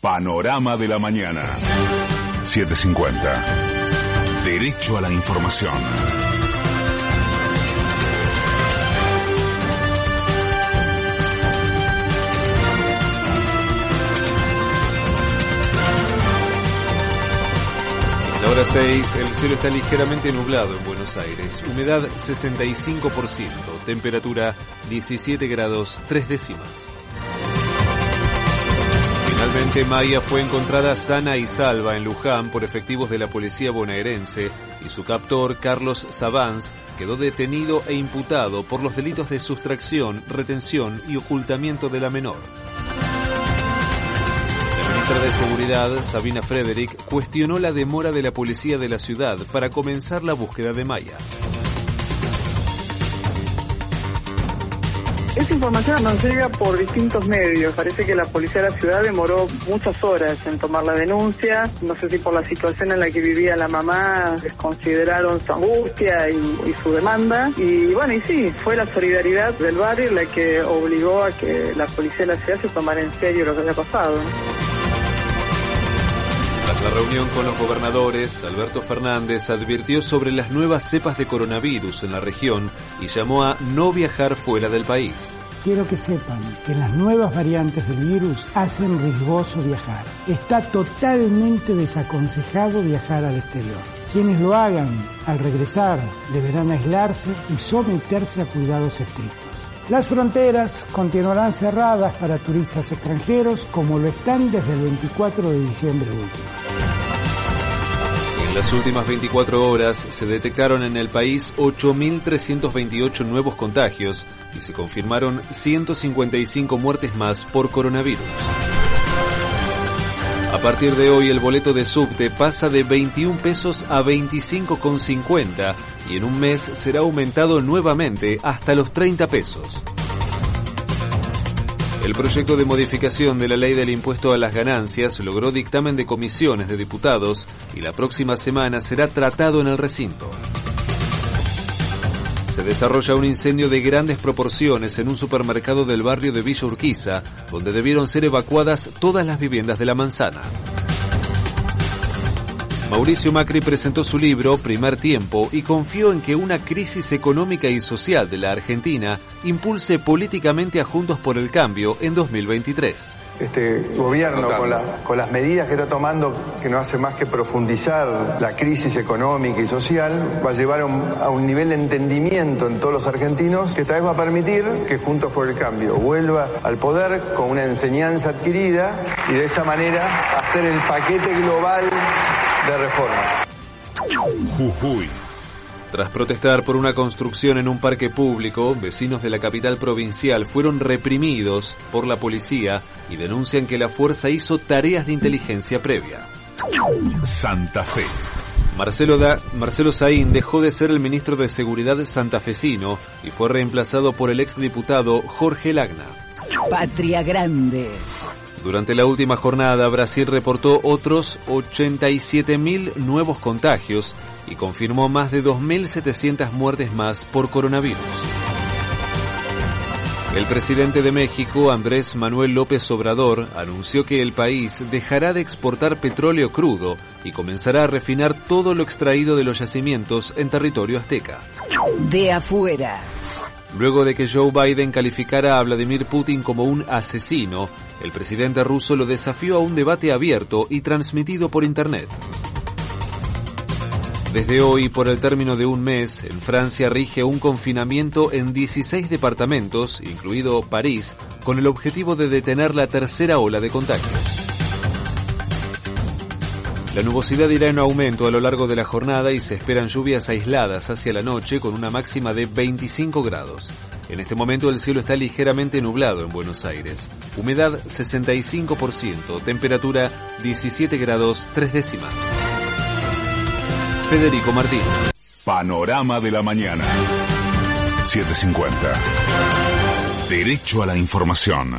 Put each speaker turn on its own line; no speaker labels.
Panorama de la mañana. 750. Derecho a la información.
La hora 6, el cielo está ligeramente nublado en Buenos Aires. Humedad 65%, temperatura 17 grados 3 décimas. Finalmente, Maya fue encontrada sana y salva en Luján por efectivos de la policía bonaerense y su captor, Carlos Savans, quedó detenido e imputado por los delitos de sustracción, retención y ocultamiento de la menor. La ministra de Seguridad, Sabina Frederick, cuestionó la demora de la policía de la ciudad para comenzar la búsqueda de Maya.
Esa información nos llega por distintos medios. Parece que la policía de la ciudad demoró muchas horas en tomar la denuncia. No sé si por la situación en la que vivía la mamá desconsideraron su angustia y, y su demanda. Y bueno, y sí, fue la solidaridad del barrio la que obligó a que la policía de la ciudad se tomara en serio lo que había pasado.
Tras la reunión con los gobernadores, Alberto Fernández advirtió sobre las nuevas cepas de coronavirus en la región y llamó a no viajar fuera del país.
Quiero que sepan que las nuevas variantes del virus hacen riesgoso viajar. Está totalmente desaconsejado viajar al exterior. Quienes lo hagan al regresar deberán aislarse y someterse a cuidados estrictos. Las fronteras continuarán cerradas para turistas extranjeros como lo están desde el 24 de diciembre último.
En las últimas 24 horas se detectaron en el país 8.328 nuevos contagios y se confirmaron 155 muertes más por coronavirus. A partir de hoy el boleto de subte pasa de 21 pesos a 25,50 y en un mes será aumentado nuevamente hasta los 30 pesos. El proyecto de modificación de la ley del impuesto a las ganancias logró dictamen de comisiones de diputados y la próxima semana será tratado en el recinto. Se desarrolla un incendio de grandes proporciones en un supermercado del barrio de Villa Urquiza, donde debieron ser evacuadas todas las viviendas de la manzana. Mauricio Macri presentó su libro Primer Tiempo y confió en que una crisis económica y social de la Argentina impulse políticamente a Juntos por el Cambio en 2023.
Este gobierno con, la, con, las medidas que está tomando, que no hace más que profundizar la crisis económica y social, va a llevar a un, a un nivel de entendimiento en todos los argentinos que tal vez va a permitir que Juntos por el Cambio vuelva al poder con una enseñanza adquirida y de esa manera hacer el paquete global de reforma.
Jujuy.
Tras protestar por una construcción en un parque público, vecinos de la capital provincial fueron reprimidos por la policía y denuncian que la fuerza hizo tareas de inteligencia previa.
Santa Fe.
Marcelo, da, Marcelo Saín dejó de ser el ministro de Seguridad santafesino y fue reemplazado por el exdiputado Jorge Lagna.
Patria Grande.
Durante la última jornada, Brasil reportó otros 87.000 nuevos contagios y confirmó más de 2.700 muertes más por coronavirus. El presidente de México, Andrés Manuel López Obrador, anunció que el país dejará de exportar petróleo crudo y comenzará a refinar todo lo extraído de los yacimientos en territorio azteca.
De afuera.
Luego de que Joe Biden calificara a Vladimir Putin como un asesino, el presidente ruso lo desafió a un debate abierto y transmitido por Internet. Desde hoy, por el término de un mes, en Francia rige un confinamiento en 16 departamentos, incluido París, con el objetivo de detener la tercera ola de contagios. La nubosidad irá en aumento a lo largo de la jornada y se esperan lluvias aisladas hacia la noche con una máxima de 25 grados. En este momento el cielo está ligeramente nublado en Buenos Aires. Humedad 65%, temperatura 17 grados 3 décimas. Federico Martín.
Panorama de la mañana. 750. Derecho a la información.